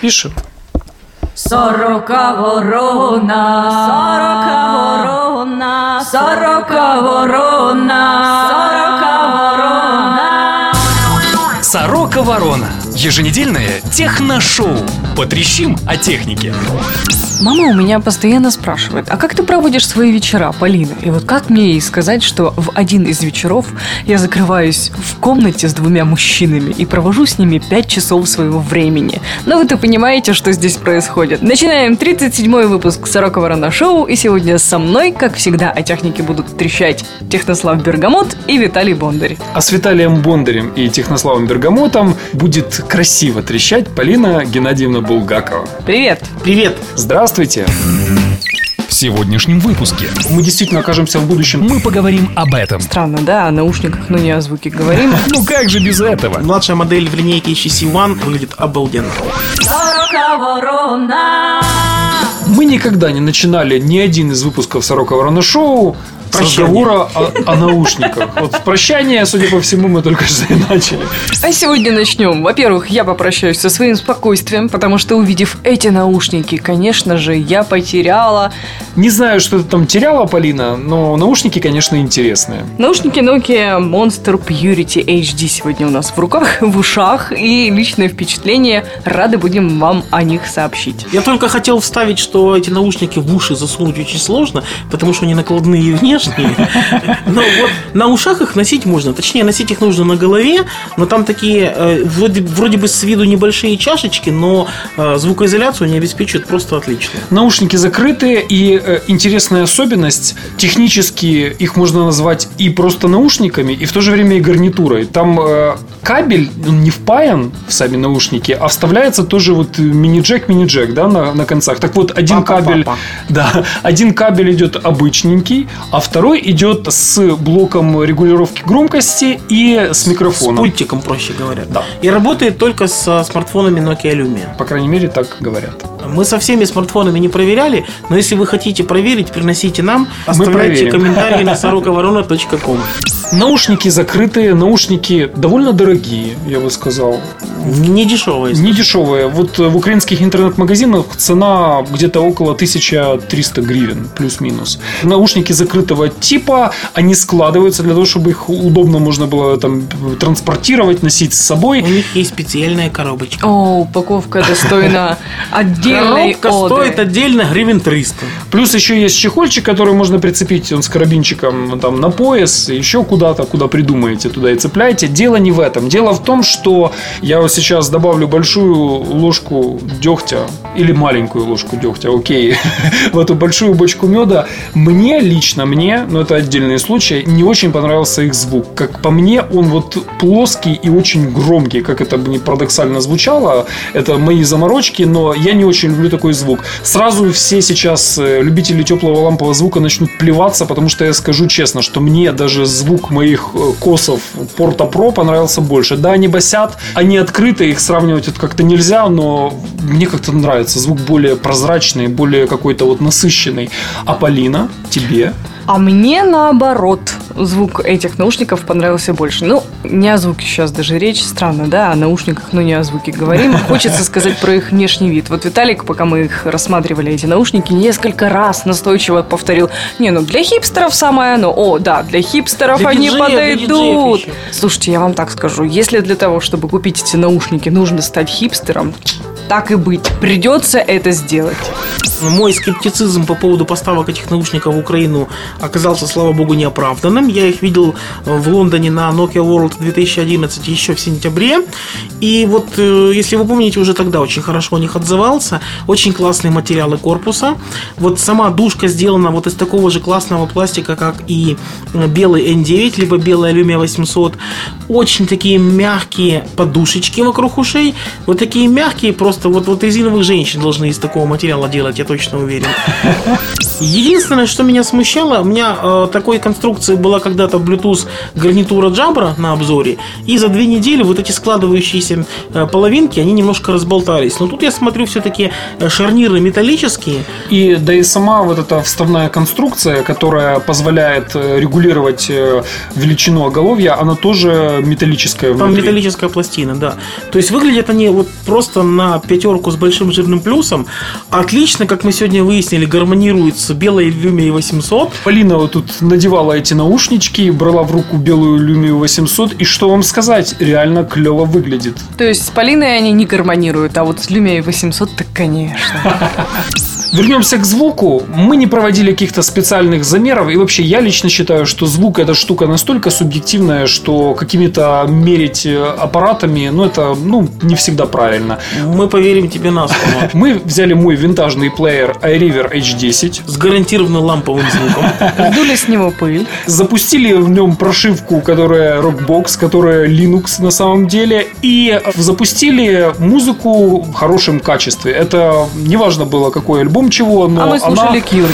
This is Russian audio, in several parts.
Пишем. Сорока ворона, сорока ворона, сорока ворона, сорока ворона. Сорока Ворона. Еженедельное техношоу. Потрещим о технике. Мама у меня постоянно спрашивает, а как ты проводишь свои вечера, Полина? И вот как мне ей сказать, что в один из вечеров я закрываюсь в комнате с двумя мужчинами и провожу с ними 5 часов своего времени? Но вы-то понимаете, что здесь происходит. Начинаем 37-й выпуск Сорока Ворона Шоу, и сегодня со мной, как всегда, о технике будут трещать Технослав Бергамот и Виталий Бондарь. А с Виталием Бондарем и Технославом Бергамотом будет красиво трещать Полина Геннадьевна Булгакова. Привет! Привет! Здравствуйте! В сегодняшнем выпуске Мы действительно окажемся в будущем. мы поговорим об этом. Странно, да, о наушниках, но не о звуке говорим. Ну как же без этого? Младшая модель в линейке HTC One выглядит обалденно. Сорока ворона. Мы никогда не начинали ни один из выпусков Сорока Ворона Шоу Прощание. разговора о, о наушниках. Вот прощание, судя по всему, мы только что и начали. А сегодня начнем. Во-первых, я попрощаюсь со своим спокойствием, потому что увидев эти наушники, конечно же, я потеряла Не знаю, что ты там теряла, Полина, но наушники, конечно, интересные. наушники Nokia Monster Purity HD сегодня у нас в руках, в ушах и личное впечатление. Рады будем вам о них сообщить. Я только хотел вставить, что эти наушники в уши засунуть очень сложно, потому что они накладные и внешние. Но вот на ушах их носить можно. Точнее, носить их нужно на голове, но там такие э, вроде, вроде бы с виду небольшие чашечки, но э, звукоизоляцию они обеспечивают просто отлично. Наушники закрытые, и э, интересная особенность, технически их можно назвать и просто наушниками, и в то же время и гарнитурой. Там кабель, он не впаян в сами наушники, а вставляется тоже вот мини-джек, мини-джек, да, на, на концах. Так вот, один Папа, кабель, папа. да, один кабель идет обычненький, а второй идет с блоком регулировки громкости и с С микрофоном. пультиком, проще говоря. Да. И работает только со смартфонами Nokia Lumia. По крайней мере, так говорят. Мы со всеми смартфонами не проверяли, но если вы хотите проверить, приносите нам, оставляйте комментарии на сороковарона.ком. Наушники закрытые, наушники довольно дорогие, я бы сказал. Не дешевая Не дешевые. Вот в украинских интернет-магазинах цена где-то около 1300 гривен, плюс-минус. Наушники закрытого типа, они складываются для того, чтобы их удобно можно было там транспортировать, носить с У собой. них есть специальная коробочка. О, упаковка достойна отдельной Коробка оды. стоит отдельно гривен 300. Плюс еще есть чехольчик, который можно прицепить он с карабинчиком там, на пояс, еще куда-то, куда придумаете, туда и цепляете. Дело не в этом. Дело в том, что я вот сейчас добавлю большую ложку дегтя или маленькую ложку дегтя, окей, в эту большую бочку меда. Мне лично, мне, но это отдельный случай, не очень понравился их звук. Как по мне, он вот плоский и очень громкий, как это бы не парадоксально звучало. Это мои заморочки, но я не очень люблю такой звук. Сразу все сейчас э, любители теплого лампового звука начнут плеваться, потому что я скажу честно, что мне даже звук моих э, косов Porta Pro понравился больше. Да, они басят, они открыты, их сравнивать это как-то нельзя, но мне как-то нравится. Звук более прозрачный, более какой-то вот насыщенный. А Полина, тебе? А мне наоборот, звук этих наушников понравился больше. Ну, не о звуке сейчас даже речь, странно, да, о наушниках, но не о звуке говорим. Хочется сказать про их внешний вид. Вот Виталик, пока мы их рассматривали, эти наушники, несколько раз настойчиво повторил, не, ну для хипстеров самое оно. О, да, для хипстеров Для они диджеев, подойдут. Слушайте, я вам так скажу, если для того, чтобы купить эти наушники, нужно стать хипстером, так и быть, придется это сделать. Мой скептицизм по поводу поставок этих наушников в Украину оказался, слава богу, неоправданным. Я их видел э, в Лондоне на Nokia World 2011 еще в сентябре. И вот, э, если вы помните, уже тогда очень хорошо о них отзывался. Очень классные материалы корпуса. Вот сама душка сделана вот из такого же классного пластика, как и э, белый N9, либо белый Lumia 800. Очень такие мягкие подушечки вокруг ушей. Вот такие мягкие, просто вот, вот резиновых женщин должны из такого материала делать, я точно уверен. Единственное, что меня смущало, у меня э, такой конструкции была когда-то Bluetooth гарнитура Jabra на обзоре, и за две недели вот эти складывающиеся э, половинки, они немножко разболтались. Но тут я смотрю, все-таки шарниры металлические. И да и сама вот эта вставная конструкция, которая позволяет э, регулировать э, величину оголовья, она тоже металлическая Там внутри. металлическая пластина, да. То есть выглядят они вот просто на пятерку с большим жирным плюсом. Отлично, как мы сегодня выяснили, гармонируют с белой Lumia 800. Полина вот тут надевала эти наушнички, брала в руку белую Lumia 800, и что вам сказать, реально клево выглядит. То есть с Полиной они не гармонируют, а вот с Lumia 800 так конечно. Вернемся к звуку. Мы не проводили каких-то специальных замеров. И вообще, я лично считаю, что звук это штука настолько субъективная, что какими-то мерить э, аппаратами, ну, это, ну, не всегда правильно. Мы поверим тебе на слово. Мы взяли мой винтажный плеер iRiver H10, С гарантированным ламповым звуком. Сдули с него пыль. запустили в нем прошивку, которая Rockbox, которая Linux на самом деле, и запустили музыку в хорошем качестве. Это неважно было, какой альбом чего, но А мы слушали она... Кьюр.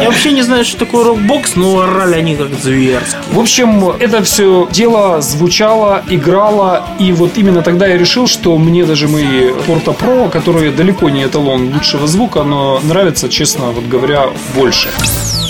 Я вообще не знаю, что такое рокбокс, но орали они как зверски. В общем, это все дело звучало, играло, и вот именно тогда я решил, что мне даже мои Porta Pro, которые далеко не эталон лучшего звука, но нравятся, честно вот говоря, больше.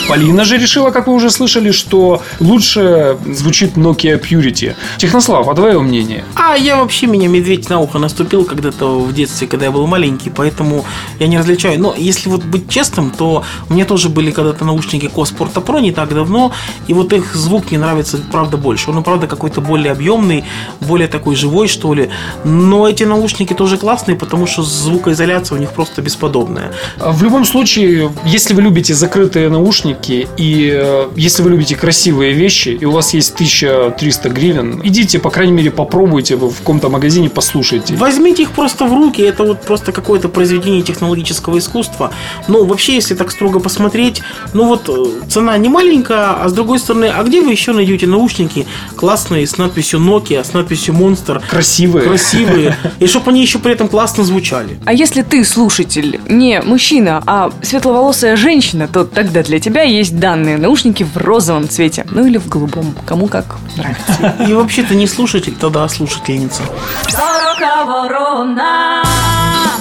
Полина же решила, как вы уже слышали, что лучше звучит Nokia Purity. Технослав, а твое мнение? А я вообще меня медведь на ухо наступил когда-то в детстве, когда я был маленький, поэтому я не различаю. Но если вот быть честным, то у меня тоже были когда-то наушники Коспорта Pro не так давно, и вот их звук мне нравится, правда, больше. Он, правда, какой-то более объемный, более такой живой, что ли. Но эти наушники тоже классные, потому что звукоизоляция у них просто бесподобная. В любом случае, если вы любите закрытые наушники и э, если вы любите красивые вещи, и у вас есть 1300 гривен, идите, по крайней мере, попробуйте в каком-то магазине, послушайте. Возьмите их просто в руки, это вот просто какое-то произведение технологического искусства. Но вообще, если так строго посмотреть, ну вот э, цена не маленькая, а с другой стороны, а где вы еще найдете наушники классные с надписью Nokia, с надписью Monster, Красивые. красивые, и чтобы они еще при этом классно звучали? А если ты слушатель не мужчина, а светловолосая женщина, то тогда для тебя есть данные наушники в розовом цвете. Ну или в голубом. Кому как нравится. И вообще-то не слушатель, тогда слушательница.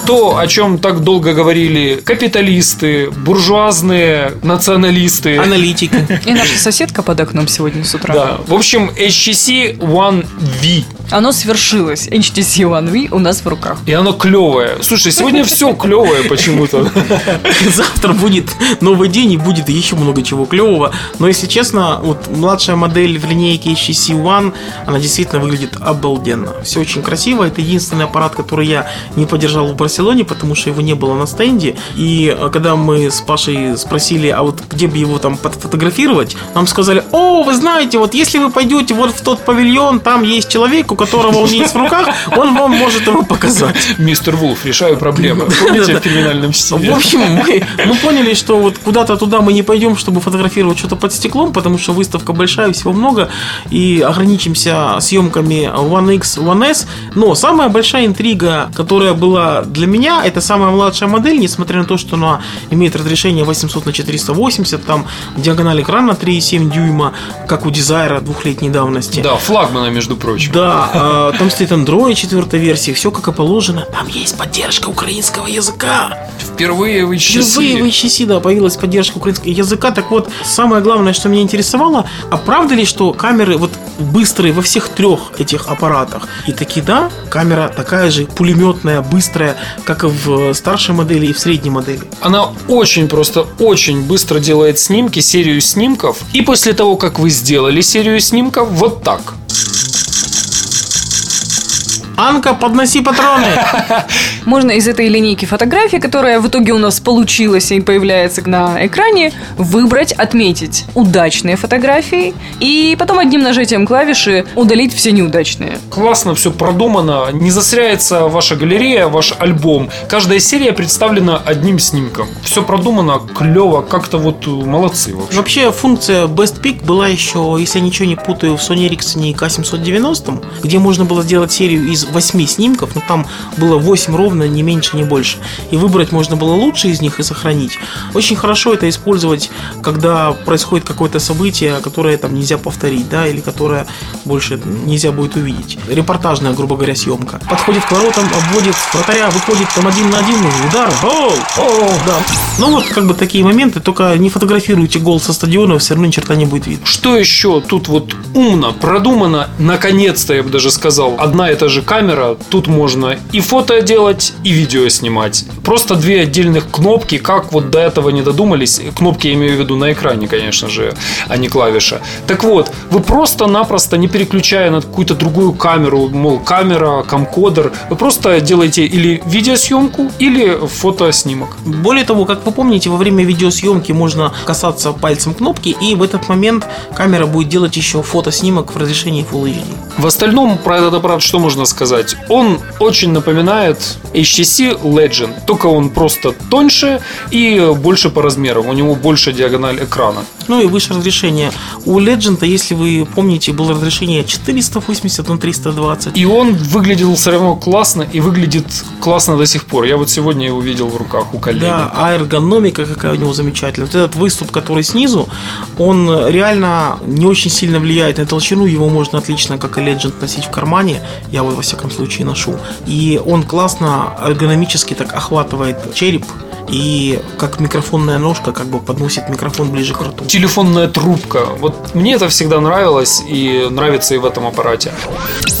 То, о чем так долго говорили капиталисты, буржуазные националисты. Аналитика. И наша соседка под окном сегодня с утра. Да. В общем, HTC One V. Оно свершилось. HTC One V у нас в руках. И оно клевое. Слушай, сегодня все клевое почему-то. Завтра будет новый день и будет еще много чего клевого. Но если честно, вот младшая модель в линейке HTC One, она действительно выглядит обалденно. Все очень красиво. Это единственный аппарат, который я не поддержал в Барселоне, потому что его не было на стенде. И э, когда мы с Пашей спросили, а вот где бы его там фотографировать, нам сказали, о, вы знаете, вот если вы пойдете вот в тот павильон, там есть человек, у которого он есть в руках, он вам может его показать. Мистер Вулф, решаю проблемы. Помните в криминальном В стиле? общем, мы, мы поняли, что вот куда-то туда мы не пойдем, чтобы фотографировать что-то под стеклом, потому что выставка большая, всего много, и ограничимся съемками One X, One S. Но самая большая интрига, которая была для меня, это самая младшая модель, несмотря на то, что она имеет разрешение 800 на 480, там диагональ экрана 3,7 дюйма, как у Desire двухлетней давности. Да, флагмана, между прочим. Да, а, там стоит Android четвертой версии, все как и положено. Там есть поддержка украинского языка. Впервые в Впервые в HTC. HTC, да, появилась поддержка украинского языка. Так вот, самое главное, что меня интересовало, а правда ли, что камеры вот быстрые во всех трех этих аппаратах? И таки да, камера такая же пулеметная, быстрая, как и в старшей модели и в средней модели. Она очень просто, очень быстро делает снимки, серию снимков. И после того, как вы сделали серию снимков, вот так. Анка, подноси патроны! Можно из этой линейки фотографий, которая в итоге у нас получилась и появляется на экране, выбрать, отметить удачные фотографии и потом одним нажатием клавиши удалить все неудачные. Классно все продумано, не засоряется ваша галерея, ваш альбом. Каждая серия представлена одним снимком. Все продумано, клево, как-то вот э, молодцы вообще. Вообще функция Best Pick была еще, если я ничего не путаю, в Sony Ericsson K790, где можно было сделать серию из 8 снимков, но там было 8 ровно, не меньше, не больше. И выбрать можно было лучшие из них и сохранить. Очень хорошо это использовать, когда происходит какое-то событие, которое там нельзя повторить, да, или которое больше нельзя будет увидеть. Репортажная, грубо говоря, съемка. Подходит к воротам, обводит вратаря, выходит там один на один, удар, гол, о, да. Ну вот как бы такие моменты, только не фотографируйте гол со стадиона, все равно ни черта не будет видно. Что еще тут вот умно, продумано, наконец-то, я бы даже сказал, одна и та же камера, тут можно и фото делать, и видео снимать. Просто две отдельных кнопки, как вот до этого не додумались. Кнопки я имею в виду на экране, конечно же, а не клавиша. Так вот, вы просто-напросто, не переключая на какую-то другую камеру, мол, камера, камкодер, вы просто делаете или видеосъемку, или фотоснимок. Более того, как вы помните, во время видеосъемки можно касаться пальцем кнопки, и в этот момент камера будет делать еще фотоснимок в разрешении Full HD. В остальном про этот аппарат что можно сказать? Он очень напоминает HTC Legend, только он просто тоньше и больше по размерам. У него больше диагональ экрана. Ну и выше разрешение. У Legend, если вы помните, было разрешение 480 на 320. И он выглядел все равно классно и выглядит классно до сих пор. Я вот сегодня его видел в руках у коллеги. Да, а эргономика какая у него замечательная. Вот этот выступ, который снизу, он реально не очень сильно влияет на толщину. Его можно отлично, как и Legend, носить в кармане. Я вот во всяком случае ношу. И он классно эргономически так охватывает череп и как микрофонная ножка как бы подносит микрофон ближе к рту. Телефонная трубка. Вот мне это всегда нравилось и нравится и в этом аппарате.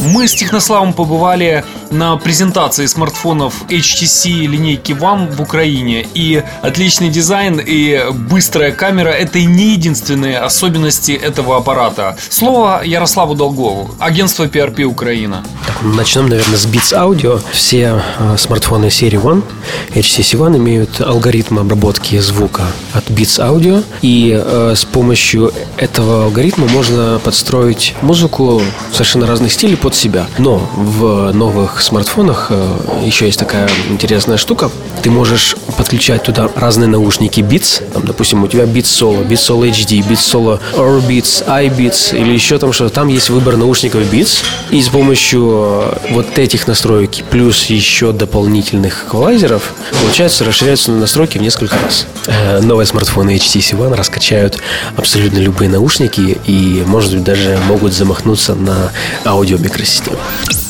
Мы с Технославом побывали на презентации смартфонов HTC линейки One в Украине. И отличный дизайн и быстрая камера – это не единственные особенности этого аппарата. Слово Ярославу Долгову, агентство PRP Украина. Начнем, наверное, с Beats Audio. Все э, смартфоны серии One, HTC One имеют алгоритм обработки звука от Beats Audio. И э, с помощью этого алгоритма можно подстроить музыку совершенно разных стилей под себя. Но в новых смартфонах э, еще есть такая интересная штука. Ты можешь подключать туда разные наушники Beats. Там, допустим, у тебя Beats Solo, Beats Solo HD, Beats Solo Orbits, iBeats или еще там что-то. Там есть выбор наушников Beats. И с помощью э, вот этих настроек плюс еще дополнительных эквалайзеров получается расширяются настройки в несколько раз. Э, Новые смартфоны HTC One раскачают абсолютно любые наушники и, может быть, даже могут замахнуться на аудиомикросистему.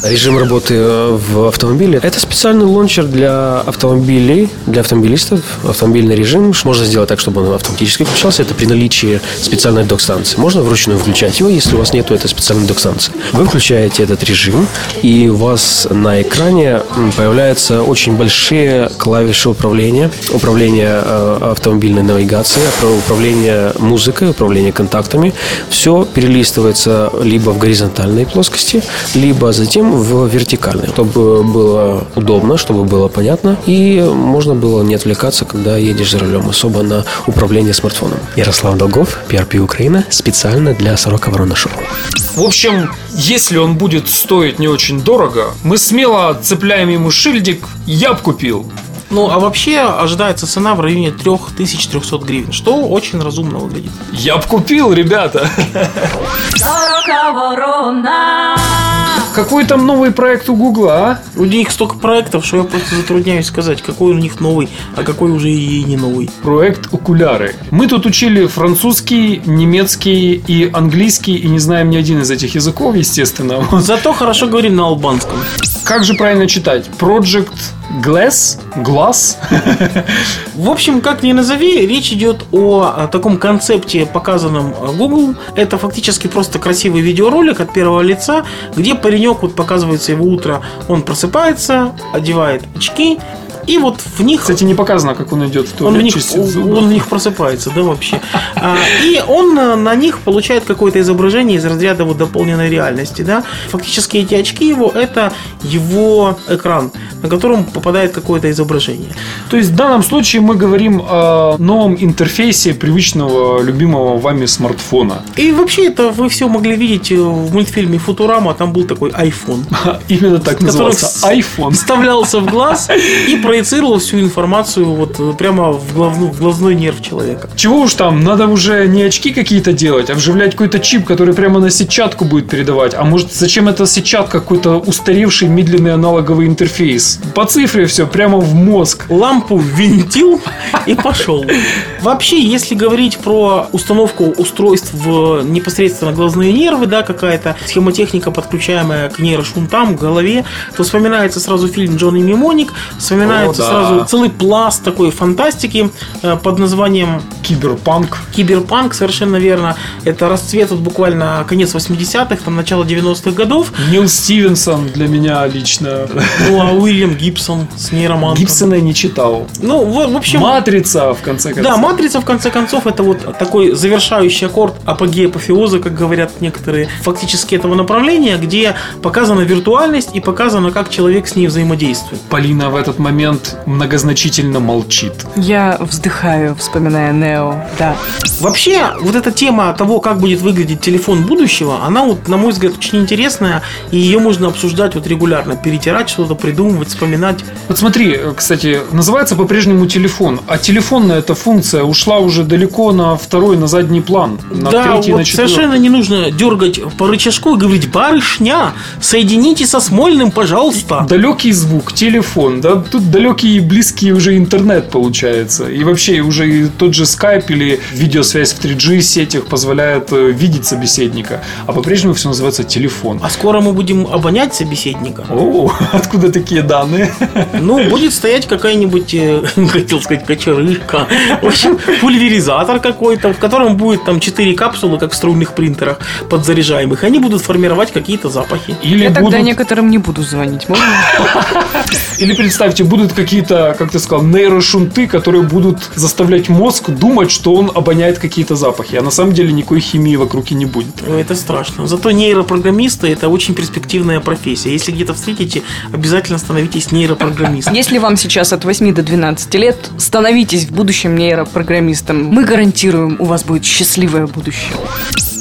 Режим работы э, в автомобиле – это специальный лончер для автомобилей, для автомобилистов, автомобильный режим. Можно сделать так, чтобы он автоматически включался. Это при наличии специальной док-станции. Можно вручную включать его, если у вас нету этой специальной док-станции. Вы включаете этот режим, и у вас на экране появляются очень большие клавиши управления. Управление э, автомобильной навигацией, управление музыкой, управление контактами. Все перелистывается либо в горизонтальной плоскости, либо затем в вертикальной, чтобы было удобно, чтобы было понятно и можно было не отвлекаться, когда едешь за рулем, особо на управление смартфоном. Ярослав Долгов, PRP Украина, специально для Сорока Ворона Шоу. В общем, если он будет стоить не очень дорого, мы смело цепляем ему шильдик «Я б купил». Ну, а вообще ожидается цена в районе 3300 гривен, что очень разумно выглядит. Я б купил, ребята. Какой там новый проект у Гугла, а? У них столько проектов, что я просто затрудняюсь сказать, какой у них новый, а какой уже и не новый. Проект «Окуляры». Мы тут учили французский, немецкий и английский, и не знаем ни один из этих языков, естественно. Зато хорошо говорим на албанском. Как же правильно читать? Project Glass? Glass? В общем, как ни назови, речь идет о, таком концепте, показанном а, Google. Это фактически просто красивый видеоролик от первого лица, где паренек, вот показывается его утро, он просыпается, одевает очки, и вот в них Кстати, не показано, как он идет в он в, них, он в них просыпается, да, вообще. А, и он на них получает какое-то изображение из разряда вот дополненной реальности, да. Фактически эти очки его это его экран, на котором попадает какое-то изображение. То есть в данном случае мы говорим о новом интерфейсе привычного, любимого вами смартфона. И вообще это вы все могли видеть в мультфильме Футурама, там был такой iPhone. Именно так назывался. iPhone. Вставлялся в глаз и проецировал всю информацию вот э, прямо в, главну, в глазной нерв человека. Чего уж там, надо уже не очки какие-то делать, а вживлять какой-то чип, который прямо на сетчатку будет передавать. А может, зачем эта сетчатка какой-то устаревший медленный аналоговый интерфейс? По цифре все, прямо в мозг. Лампу винтил и пошел. Вообще, если говорить про установку устройств в непосредственно глазные нервы, да, какая-то схемотехника, подключаемая к нейрошунтам, к голове, то вспоминается сразу фильм Джонни Мнемоник, вспоминается О, да. сразу целый пласт такой фантастики э, под названием Киберпанк. Киберпанк, совершенно верно. Это расцвет вот буквально конец 80-х, там начало 90-х годов. Нил Стивенсон для меня лично. Ну, а Уильям Гибсон с нейромантом. Гибсона я не читал. Ну, в, в общем... Матрица, в конце концов. Да, матрица, в конце концов, это вот такой завершающий аккорд апогея апофеоза, как говорят некоторые, фактически этого направления, где показана виртуальность и показано, как человек с ней взаимодействует. Полина в этот момент многозначительно молчит. Я вздыхаю, вспоминая Нео. Да. Вообще, вот эта тема того, как будет выглядеть телефон будущего, она, вот, на мой взгляд, очень интересная, и ее можно обсуждать вот регулярно, перетирать что-то, придумывать, вспоминать. Вот смотри, кстати, называется по-прежнему телефон, а телефонная эта функция ушла уже далеко на второй, на задний план, на да, третий, вот на четвертый. совершенно не нужно дергать по рычажку и говорить, барышня, соедините со Смольным, пожалуйста. Далекий звук, телефон, да, тут далекий и близкий уже интернет получается. И вообще уже и тот же Skype или видеосвязь в 3G сетях позволяет э, видеть собеседника. А по-прежнему все называется телефон. А скоро мы будем обонять собеседника. О, откуда такие данные? Ну, будет стоять какая-нибудь, э, хотел сказать, кочерышка. В общем, пульверизатор какой-то, в котором будет там 4 капсулы, как в струйных принтерах, подзаряжаемых. Они будут формировать какие-то запахи. Или Я тогда будут- некоторым не буду звонить. Можно? Или представьте, будут какие-то, как ты сказал, нейрошунты, которые будут заставлять мозг думать, что он обоняет какие-то запахи. А на самом деле никакой химии вокруг и не будет. Ой, Это страшно. Зато нейропрограммисты это очень перспективная профессия. Если где-то встретите, обязательно становитесь нейропрограммистом. Если вам сейчас от 8 до 12 лет, становитесь в будущем нейропрограммистом. Мы гарантируем, у вас будет счастливое будущее.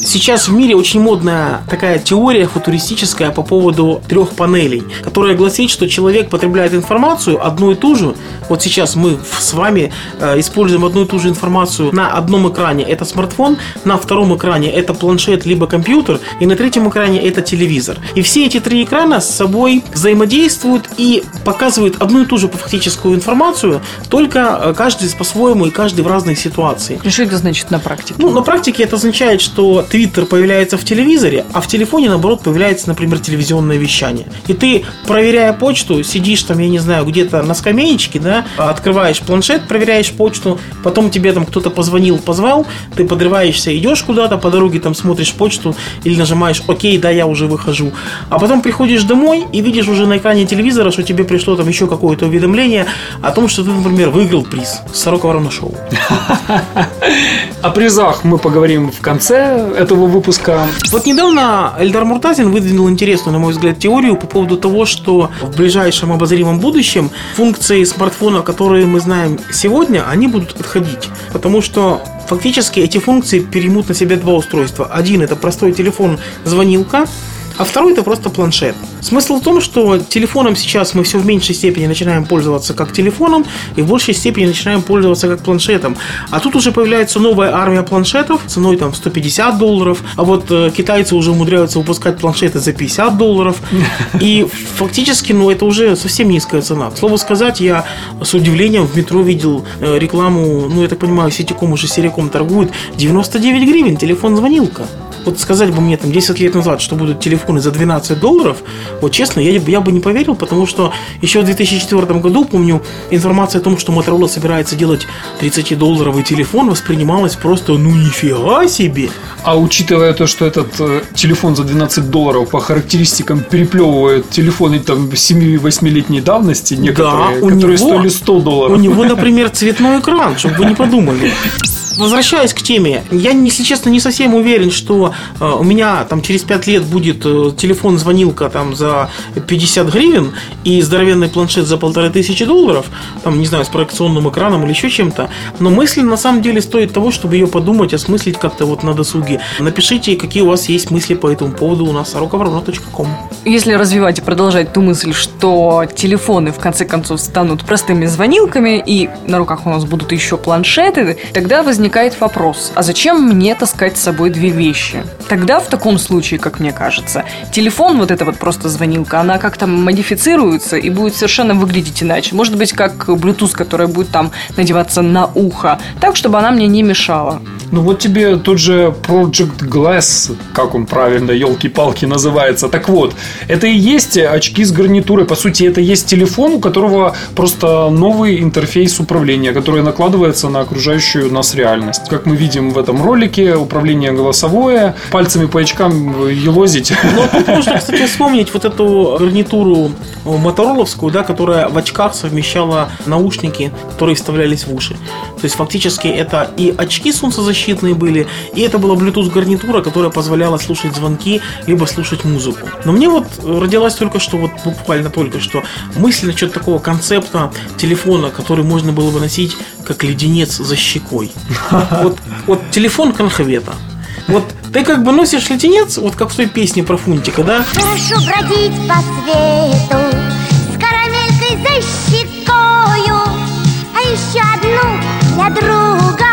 Сейчас в мире очень модная такая теория футуристическая по поводу трех панелей, которая гласит, что человек потребляет информацию одну и ту же. Вот сейчас мы с вами э, используем одну и ту же информацию на одном экране это смартфон, на втором экране это планшет либо компьютер, и на третьем экране это телевизор. И все эти три экрана с собой взаимодействуют и показывают одну и ту же фактическую информацию, только э, каждый по-своему и каждый в разной ситуации. И что это значит на практике? Ну, на практике это означает, что Твиттер появляется в телевизоре, а в телефоне, наоборот, появляется, например, телевизионное вещание. И ты, проверяя почту, сидишь там, я не знаю, где-то на скамеечке, да, открываешь планшет, проверяешь почту, потом тебе там кто-то позвонил, позвал, ты подрываешься, идешь куда-то, по дороге там смотришь почту или нажимаешь «Окей, да, я уже выхожу». А потом приходишь домой и видишь уже на экране телевизора, что тебе пришло там еще какое-то уведомление о том, что ты, например, выиграл приз «Сорока ворона шоу». О призах мы поговорим в конце этого выпуска. Вот недавно Эльдар Муртазин выдвинул интересную, на мой взгляд, теорию по поводу того, что в ближайшем обозримом будущем функции смартфона, которые мы знаем сегодня, они будут отходить. Потому что фактически эти функции переймут на себя два устройства. Один это простой телефон-звонилка, а второй это просто планшет. Смысл в том, что телефоном сейчас мы все в меньшей степени начинаем пользоваться как телефоном и в большей степени начинаем пользоваться как планшетом. А тут уже появляется новая армия планшетов ценой там 150 долларов, а вот э, китайцы уже умудряются выпускать планшеты за 50 долларов. И фактически, ну, это уже совсем низкая цена. К слову сказать, я с удивлением в метро видел э, рекламу, ну, я так понимаю, Сетиком уже Сериком торгует, 99 гривен, телефон-звонилка. Вот сказать бы мне там 10 лет назад, что будут телефоны за 12 долларов, вот честно, я, я бы не поверил, потому что еще в 2004 году, помню, информация о том, что Motorola собирается делать 30-долларовый телефон, воспринималась просто, ну нифига себе. А учитывая то, что этот э, телефон за 12 долларов по характеристикам переплевывает телефоны там 7-8-летней давности, некоторые, у которые него- стоили 100 долларов. У него, например, цветной экран, чтобы вы не подумали. Возвращаясь к теме, я, если честно, не совсем уверен, что у меня там через 5 лет будет э, телефон-звонилка там за 50 гривен и здоровенный планшет за полторы тысячи долларов, там, не знаю, с проекционным экраном или еще чем-то. Но мысль на самом деле стоит того, чтобы ее подумать, осмыслить как-то вот на досуге. Напишите, какие у вас есть мысли по этому поводу у нас сороковорона.ком. Если развивать и продолжать ту мысль, что телефоны в конце концов станут простыми звонилками, и на руках у нас будут еще планшеты, тогда возникает вопрос, а зачем мне таскать с собой две вещи? Тогда в таком случае, как мне кажется, телефон, вот эта вот просто звонилка, она как-то модифицируется и будет совершенно выглядеть иначе. Может быть, как Bluetooth, которая будет там надеваться на ухо, так, чтобы она мне не мешала. Ну вот тебе тот же Project Glass, как он правильно, елки-палки называется. Так вот, это и есть очки с гарнитурой. По сути, это есть телефон, у которого просто новый интерфейс управления, который накладывается на окружающую нас реальность. Как мы видим в этом ролике, управление голосовое, пальцами по очкам елозить. Но тут можно, кстати, вспомнить вот эту гарнитуру мотороловскую, да, которая в очках совмещала наушники, которые вставлялись в уши. То есть фактически это и очки солнцезащитные были, и это была Bluetooth гарнитура, которая позволяла слушать звонки, либо слушать музыку. Но мне вот родилась только что, вот буквально только что, мысль насчет такого концепта телефона, который можно было бы носить как леденец за щекой. Вот, вот телефон конхвета. Вот ты как бы носишь леденец, вот как в той песне про Фунтика, да? Хорошо бродить по свету С карамелькой за щекою А еще одну для друга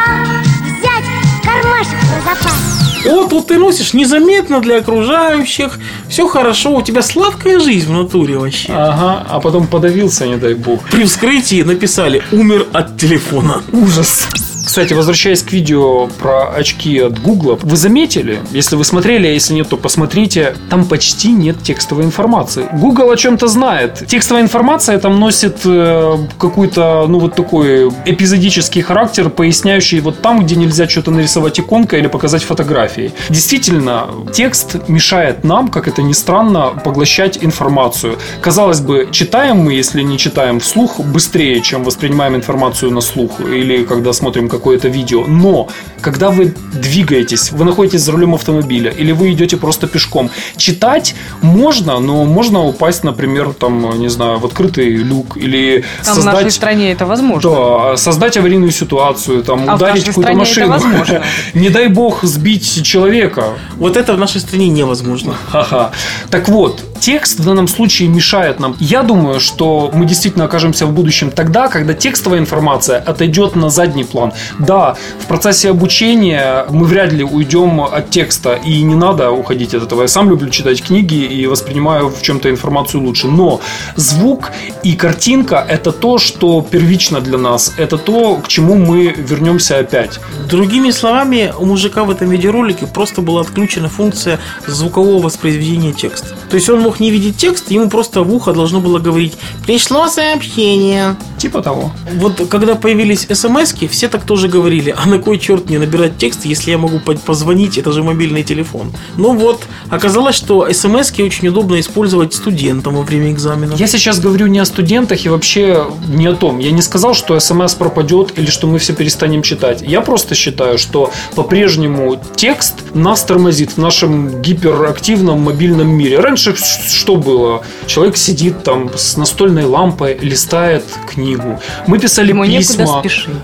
Взять в кармашек про запас Вот, вот ты носишь незаметно для окружающих, все хорошо, у тебя сладкая жизнь в натуре вообще. Ага, а потом подавился, не дай бог. При вскрытии написали «умер от телефона». Ужас. Кстати, возвращаясь к видео про очки от Гугла, вы заметили, если вы смотрели, а если нет, то посмотрите, там почти нет текстовой информации. Google о чем-то знает. Текстовая информация там носит э, какой-то, ну вот такой эпизодический характер, поясняющий вот там, где нельзя что-то нарисовать иконкой или показать фотографией. Действительно, текст мешает нам, как это ни странно, поглощать информацию. Казалось бы, читаем мы, если не читаем вслух, быстрее, чем воспринимаем информацию на слух или когда смотрим какое-то видео. Но когда вы двигаетесь, вы находитесь за рулем автомобиля или вы идете просто пешком, читать можно, но можно упасть, например, там, не знаю, в открытый люк или Там создать... в нашей стране это возможно. Да, создать аварийную ситуацию, там, А ударить какую-то машину. возможно. Не дай бог сбить человека. Вот это в нашей стране невозможно. Ха-ха. Так вот, текст в данном случае мешает нам. Я думаю, что мы действительно окажемся в будущем тогда, когда текстовая информация отойдет на задний план. Да, в процессе обучения мы вряд ли уйдем от текста, и не надо уходить от этого. Я сам люблю читать книги и воспринимаю в чем-то информацию лучше. Но звук и картинка – это то, что первично для нас. Это то, к чему мы вернемся опять. Другими словами, у мужика в этом видеоролике просто была отключена функция звукового воспроизведения текста. То есть он мог не видеть текст, ему просто в ухо должно было говорить «Пришло сообщение». Типа того. Вот когда появились смс все так тоже говорили, а на кой черт мне набирать текст, если я могу по- позвонить, это же мобильный телефон. Ну вот, оказалось, что смс очень удобно использовать студентам во время экзаменов. Я сейчас говорю не о студентах и вообще не о том. Я не сказал, что смс пропадет или что мы все перестанем читать. Я просто считаю, что по-прежнему текст нас тормозит в нашем гиперактивном мобильном мире. Раньше что было? Человек сидит там с настольной лампой, листает книгу книгу. Мы писали Ему письма.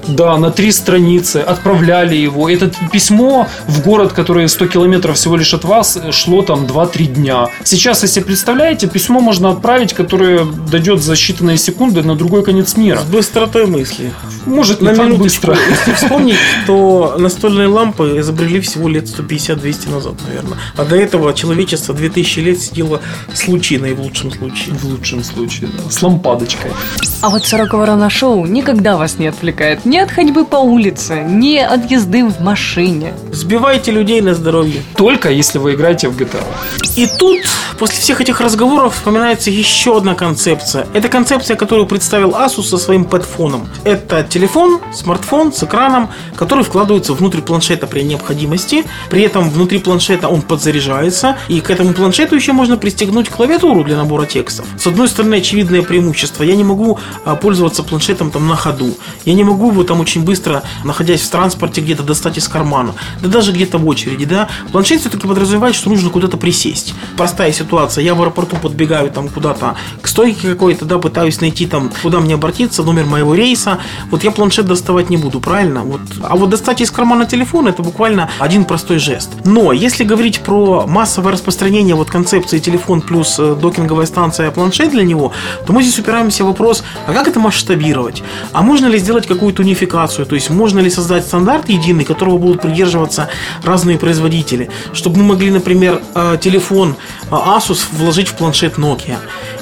Да, на три страницы. Отправляли его. Это письмо в город, который 100 километров всего лишь от вас, э, шло там 2-3 дня. Сейчас, если представляете, письмо можно отправить, которое дойдет за считанные секунды на другой конец мира. С быстротой мысли. Может, на минуту. быстро. Если вспомнить, то настольные лампы изобрели всего лет 150-200 назад, наверное. А до этого человечество 2000 лет сидело с лучиной в лучшем случае. В лучшем случае, да. С лампадочкой. А вот 40 Ворона-шоу никогда вас не отвлекает ни от ходьбы по улице, ни от езды в машине. Сбивайте людей на здоровье. Только если вы играете в GTA. А. И тут, после всех этих разговоров, вспоминается еще одна концепция. Это концепция, которую представил Asus со своим пэтфоном. Это телефон, смартфон с экраном, который вкладывается внутрь планшета при необходимости. При этом внутри планшета он подзаряжается, и к этому планшету еще можно пристегнуть клавиатуру для набора текстов. С одной стороны, очевидное преимущество. Я не могу пользоваться пользоваться планшетом там на ходу. Я не могу его там очень быстро, находясь в транспорте, где-то достать из кармана. Да даже где-то в очереди, да. Планшет все-таки подразумевает, что нужно куда-то присесть. Простая ситуация. Я в аэропорту подбегаю там куда-то к стойке какой-то, да, пытаюсь найти там, куда мне обратиться, номер моего рейса. Вот я планшет доставать не буду, правильно? Вот. А вот достать из кармана телефон это буквально один простой жест. Но если говорить про массовое распространение вот концепции телефон плюс э, докинговая станция планшет для него, то мы здесь упираемся в вопрос, а как это масштабировать? А можно ли сделать какую-то унификацию? То есть можно ли создать стандарт единый, которого будут придерживаться разные производители? Чтобы мы могли, например, э, телефон э, Asus вложить в планшет Nokia.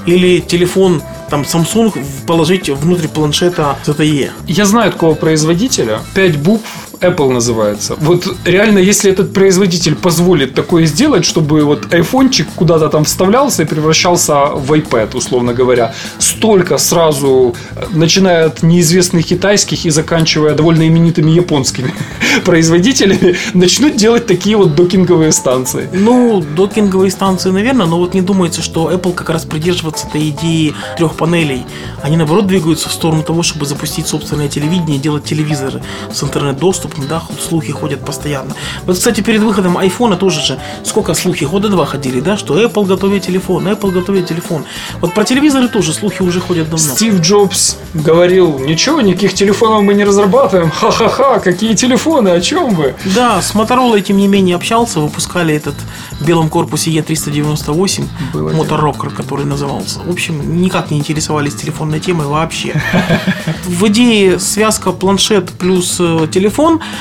Или телефон там Samsung положить внутрь планшета ZTE. Я знаю такого производителя. Пять букв Apple называется. Вот реально, если этот производитель позволит такое сделать, чтобы вот айфончик куда-то там вставлялся и превращался в iPad, условно говоря, столько сразу, начиная от неизвестных китайских и заканчивая довольно именитыми японскими производителями, начнут делать такие вот докинговые станции. Ну, докинговые станции, наверное, но вот не думается, что Apple как раз придерживается этой идеи трех панелей. Они, наоборот, двигаются в сторону того, чтобы запустить собственное телевидение, делать телевизоры с интернет-доступом, да, слухи ходят постоянно. Вот, кстати, перед выходом айфона тоже же сколько слухи, года два ходили, да, что Apple готовит телефон, Apple готовит телефон. Вот про телевизоры тоже слухи уже ходят давно. Стив Джобс говорил, ничего, никаких телефонов мы не разрабатываем. Ха-ха-ха, какие телефоны, о чем вы? Да, с Motorola, тем не менее, общался, выпускали этот в белом корпусе E398, Было моторокер, который назывался. В общем, никак не интересовались телефонной темой вообще. В идее связка планшет плюс э,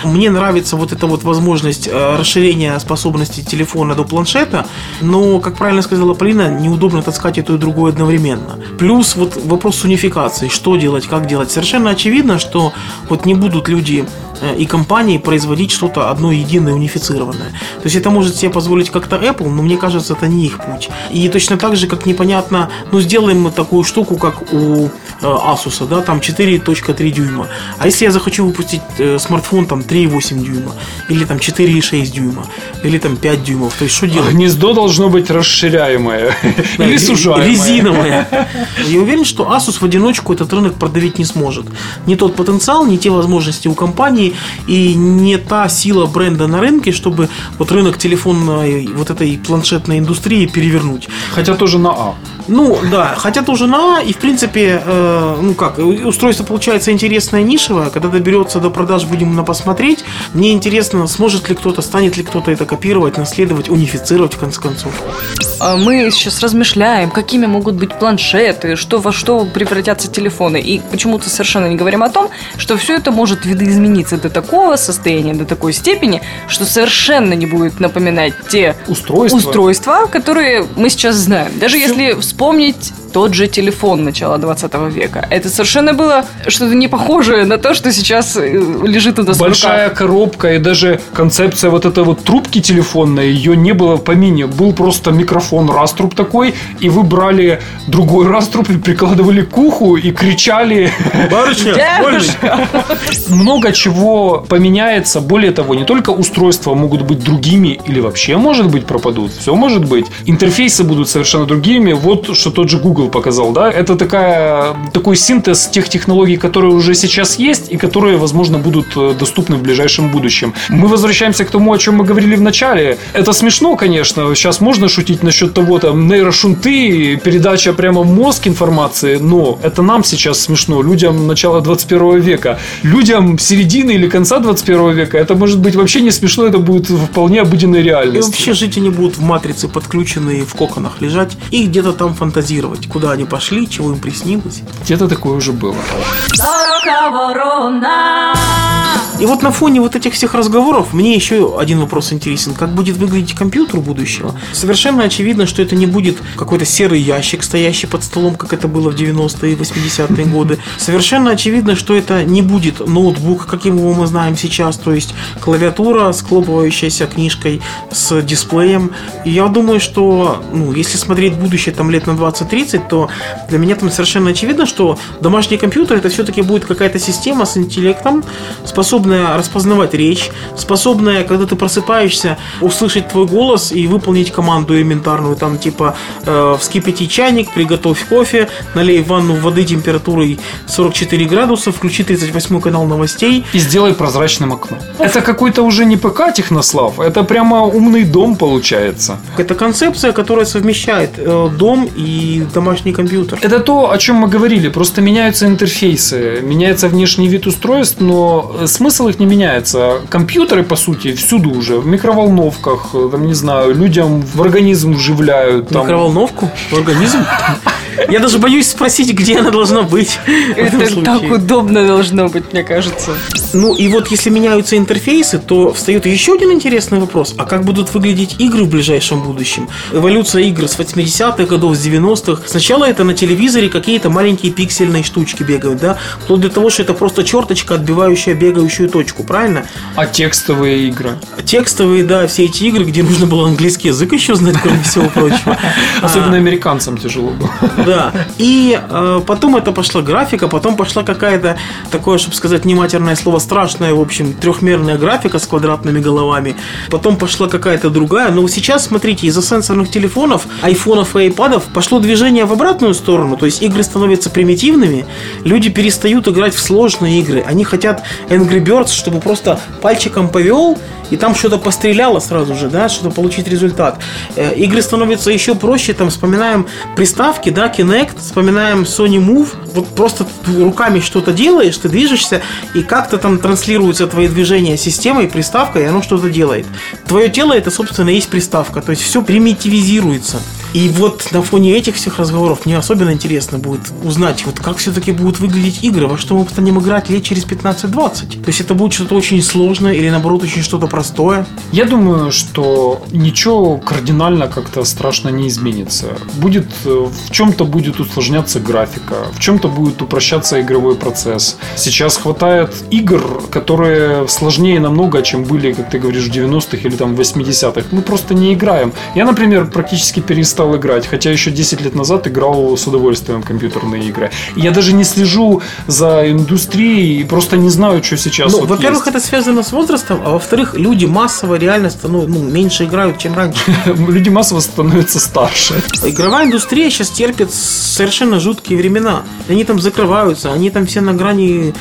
Мне нравится вот эта вот возможность э, расширения способностей телефона до планшета, но, как правильно сказала Полина, неудобно таскать то и другое одновременно. Плюс вот вопрос унификации, что делать, как делать. Совершенно очевидно, что вот не будут люди и компании производить что-то одно единое, унифицированное. То есть это может себе позволить как-то Apple, но мне кажется, это не их путь. И точно так же, как непонятно, ну сделаем мы такую штуку, как у э, Asus, да, там 4.3 дюйма. А если я захочу выпустить э, смартфон там 3,8 дюйма, или там 4,6 дюйма, или там 5 дюймов, то есть что делать? Гнездо должно быть расширяемое или сужаемое. Резиновая. Я уверен, что Asus в одиночку этот рынок продавить не сможет. Не тот потенциал, не те возможности у компании и не та сила бренда на рынке, чтобы вот рынок телефонной, вот этой планшетной индустрии перевернуть. Хотя тоже на А. Ну, да, хотя тоже на А, и в принципе, э, ну как, устройство получается интересное, нишевое. Когда доберется до продаж, будем на посмотреть. Мне интересно, сможет ли кто-то, станет ли кто-то это копировать, наследовать, унифицировать в конце концов. А Мы сейчас размышляем, какими могут быть планшеты, что во что превратятся телефоны. И почему-то совершенно не говорим о том, что все это может видоизмениться до такого состояния, до такой степени, что совершенно не будет напоминать те Устройство. устройства, которые мы сейчас знаем. Даже если вспомнить тот же телефон начала 20 века. Это совершенно было что-то не похожее на то, что сейчас э, лежит у нас в Большая руках. коробка и даже концепция вот этой вот трубки телефонной, ее не было в помине. Был просто микрофон раструб такой, и вы брали другой раструб и прикладывали к уху и кричали. Барышня. Много чего поменяется. Более того, не только устройства могут быть другими или вообще, может быть, пропадут. Все может быть. Интерфейсы будут совершенно другими. Вот что тот же Google показал, да? Это такая, такой синтез тех технологий, которые уже сейчас есть и которые, возможно, будут э, доступны в ближайшем будущем. Мы возвращаемся к тому, о чем мы говорили в начале. Это смешно, конечно. Сейчас можно шутить насчет того, там, нейрошунты, передача прямо в мозг информации, но это нам сейчас смешно, людям начала 21 века. Людям середины или конца 21 века это может быть вообще не смешно, это будет вполне обыденной И реальностью. вообще жить они будут в матрице, подключенные в коконах лежать и где-то там фантазировать, куда они пошли, чего им приснилось. Где-то такое уже было. Сорока ворона. И вот на фоне вот этих всех разговоров мне еще один вопрос интересен. Как будет выглядеть компьютер будущего? Совершенно очевидно, что это не будет какой-то серый ящик, стоящий под столом, как это было в 90-е и 80-е годы. Совершенно очевидно, что это не будет ноутбук, каким его мы знаем сейчас, то есть клавиатура, склопывающаяся книжкой с дисплеем. И я думаю, что, ну, если смотреть будущее там лет на 20-30, то для меня там совершенно очевидно, что домашний компьютер это все-таки будет как какая-то система с интеллектом, способная распознавать речь, способная, когда ты просыпаешься, услышать твой голос и выполнить команду элементарную, там типа э, вскипяти чайник, приготовь кофе, налей в ванну воды температурой 44 градуса, включи 38 канал новостей. И сделай прозрачным окно. Это какой-то уже не ПК Технослав, это прямо умный дом получается. Это концепция, которая совмещает э, дом и домашний компьютер. Это то, о чем мы говорили. Просто меняются интерфейсы, меняется внешний вид устройств, но э, смысл их не меняется. Компьютеры, по сути, всюду уже. В микроволновках, э, там, не знаю, людям в организм вживляют. Там, Микроволновку в организм. Я даже боюсь спросить, где она должна быть. Это так удобно должно быть, мне кажется. Ну и вот если меняются интерфейсы, то встает еще один интересный вопрос. А как будут выглядеть игры в ближайшем будущем? Эволюция игр с 80-х годов, с 90-х. Сначала это на телевизоре какие-то маленькие пиксельные штучки бегают, да? Вплоть до того, что это просто черточка, отбивающая бегающую точку, правильно? А текстовые игры? Текстовые, да, все эти игры, где нужно было английский язык еще знать, кроме всего прочего. Особенно американцам тяжело было. Да. И э, потом это пошла графика, потом пошла какая-то такое, чтобы сказать, нематерное слово, страшная, в общем, трехмерная графика с квадратными головами. Потом пошла какая-то другая. Но сейчас, смотрите, из-за сенсорных телефонов, айфонов и айпадов пошло движение в обратную сторону. То есть игры становятся примитивными, люди перестают играть в сложные игры. Они хотят Angry Birds, чтобы просто пальчиком повел, и там что-то постреляло сразу же, да, чтобы получить результат. Э, Игры становятся еще проще, там вспоминаем приставки, да, Kinect, вспоминаем Sony Move, вот просто руками что-то делаешь, ты движешься, и как-то там транслируются твои движения системой, приставкой, и оно что-то делает. Твое тело это, собственно, и есть приставка, то есть все примитивизируется. И вот на фоне этих всех разговоров мне особенно интересно будет узнать, вот как все-таки будут выглядеть игры, во что мы станем играть лет через 15-20. То есть это будет что-то очень сложное или наоборот очень что-то простое. Я думаю, что ничего кардинально как-то страшно не изменится. Будет э, в чем-то будет усложняться графика, в чем-то будет упрощаться игровой процесс. Сейчас хватает игр, которые сложнее намного, чем были, как ты говоришь, в 90-х или там в 80-х. Мы просто не играем. Я, например, практически перестал играть, хотя еще 10 лет назад играл с удовольствием компьютерные игры. Я даже не слежу за индустрией и просто не знаю, что сейчас. Ну, вот во-первых, есть. это связано с возрастом, а во-вторых, люди массово реально стану- ну, меньше играют, чем раньше. люди массово становятся старше. Игровая индустрия сейчас терпит совершенно жуткие времена. Они там закрываются, они там все на грани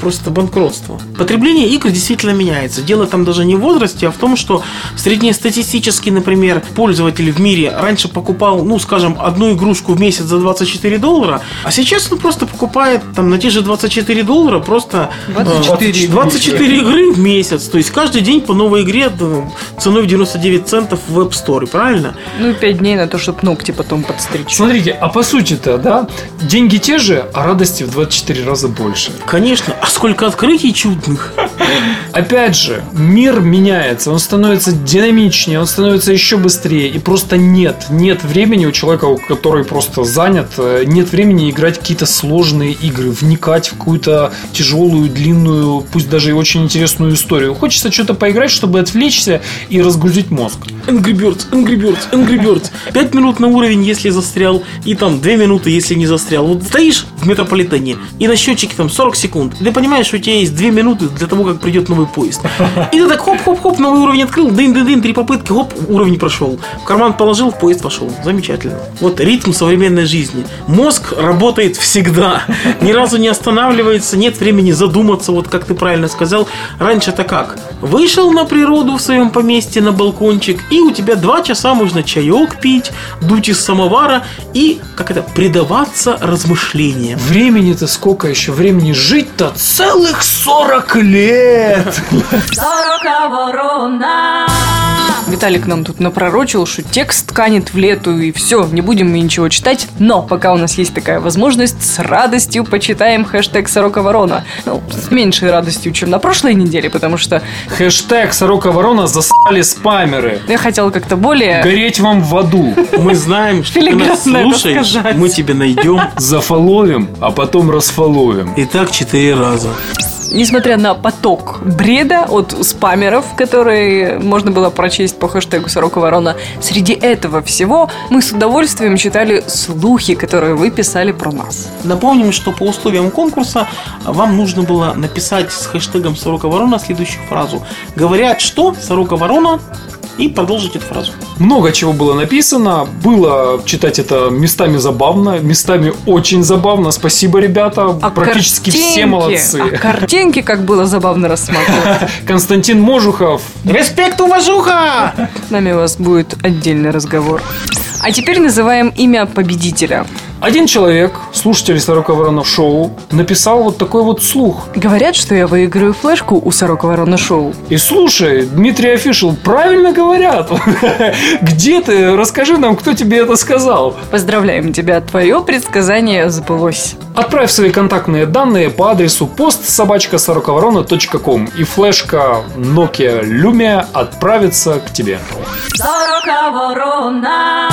просто банкротства. Потребление игр действительно меняется. Дело там даже не в возрасте, а в том, что среднестатистический, например, пользователь в мире раньше покупал, ну, скажем, одну игрушку в месяц за 24 доллара, а сейчас он просто покупает там на те же 24 доллара просто э, 24 24 игры в месяц. То есть каждый день по новой игре э, ценой в 99 центов в App Store, правильно? Ну и пять дней на то, чтобы ногти потом подстричь. Смотрите, а по сути-то, да, деньги те же, а радости в 24 раза больше. Конечно, а сколько открытий чудных. Опять же, мир меняется, он становится динамичнее, он становится еще быстрее, и просто нет, нет времени у человека, который просто занят, э, нет времени играть какие-то сложные игры, вникать в какую-то тяжелую, длинную, пусть даже и очень интересную историю. Хочется что-то поиграть, чтобы отвлечься и разгрузить мозг. Angry Birds, Angry Birds, Angry Birds. 5 минут на уровень, если застрял, и там 2 минуты, если не застрял. Вот стоишь в метрополитене, и на счетчике там 40 секунд. Ты понимаешь, что у тебя есть 2 минуты для того, как придет новый поезд. И ты так хоп-хоп-хоп, новый уровень открыл, дын-дын-дын, три попытки, хоп, уровень прошел. В карман положил, в поезд пошел. Замечательно. Вот ритм современной жизни. Мозг работает всегда. Ни разу не останавливается, нет времени задуматься, вот как ты правильно сказал. Раньше-то как? Вышел на природу в своем поместье на балкончик, и у тебя два часа можно чаек пить, дуть из самовара и, как это, предаваться размышлениям. Времени-то сколько еще? Времени жить-то целых 40 лет! Сорока ворона. Виталик нам тут напророчил, что текст тканет в лету, и все, не будем мы ничего читать. Но пока у нас есть такая возможность, с радостью почитаем хэштег Сорока Ворона. Ну, с меньшей радостью, чем на прошлой неделе, потому что Хэштег «Сорока ворона» засали спамеры. я хотела как-то более... Гореть вам в аду. Мы знаем, что ты нас слушаешь, мы тебя найдем. Зафоловим, а потом расфоловим. И так четыре раза. Несмотря на поток бреда от спамеров, которые можно было прочесть по хэштегу «Сорока Ворона», среди этого всего мы с удовольствием читали слухи, которые вы писали про нас. Напомним, что по условиям конкурса вам нужно было написать с хэштегом «Сорока Ворона» следующую фразу. Говорят, что «Сорока Ворона» и продолжить эту фразу. Много чего было написано. Было читать это местами забавно, местами очень забавно. Спасибо, ребята. А Практически все картинки, молодцы. А картинки, как было забавно рассматривать. Константин Можухов. Респект, уважуха! С нами у вас будет отдельный разговор. А теперь называем имя победителя. Один человек, слушатель Сорока Воронов шоу, написал вот такой вот слух. Говорят, что я выиграю флешку у Сорока Ворона Шоу. И слушай, Дмитрий Афишел, правильно говорят. Где ты? Расскажи нам, кто тебе это сказал. Поздравляем тебя, твое предсказание сбылось. Отправь свои контактные данные по адресу собачка и флешка Nokia Lumia отправится к тебе. Сорока ворона.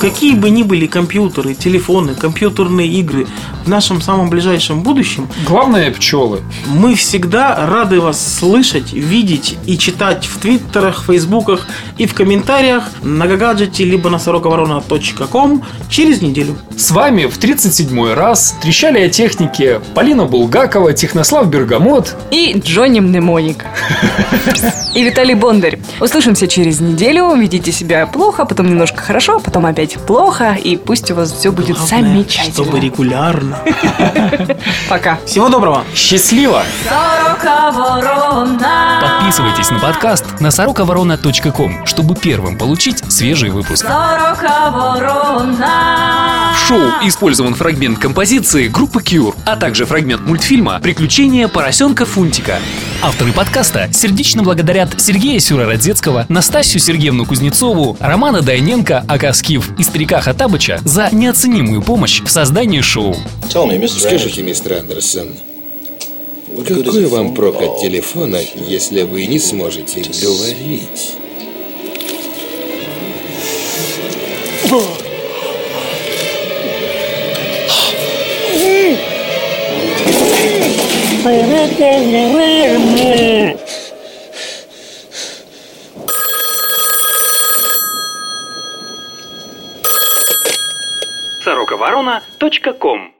Какие бы ни были компьютеры, телефоны, компьютерные игры в нашем самом ближайшем будущем, Главное пчелы. мы всегда рады вас слышать, видеть и читать в твиттерах, фейсбуках и в комментариях на гаджете либо на сороковорона.ком через неделю. С вами в 37-й раз трещали о технике Полина Булгакова, Технослав Бергамот. И Джонни Мнемоник. И Виталий Бондарь. Услышимся через неделю. Ведите себя плохо, потом немножко хорошо, потом опять плохо. И пусть у вас все будет Главное, замечательно. Чтобы регулярно. Пока. Всего доброго! Счастливо! Подписывайтесь на подкаст на сороковорона.ком, чтобы первым получить свежий выпуск. В шоу использован фрагмент композиции группы Cure, а также фрагмент мультфильма «Приключения поросенка Фунтика». Авторы подкаста сердечно благодарят Сергея Сюрородецкого, Настасью Сергеевну Кузнецову, Романа Дайненко, Акаскив и старика Хатабыча за неоценимую помощь в создании шоу. Скажите, мистер Андерсон, какой вам прок от телефона, если вы не сможете говорить? сороковорона.ком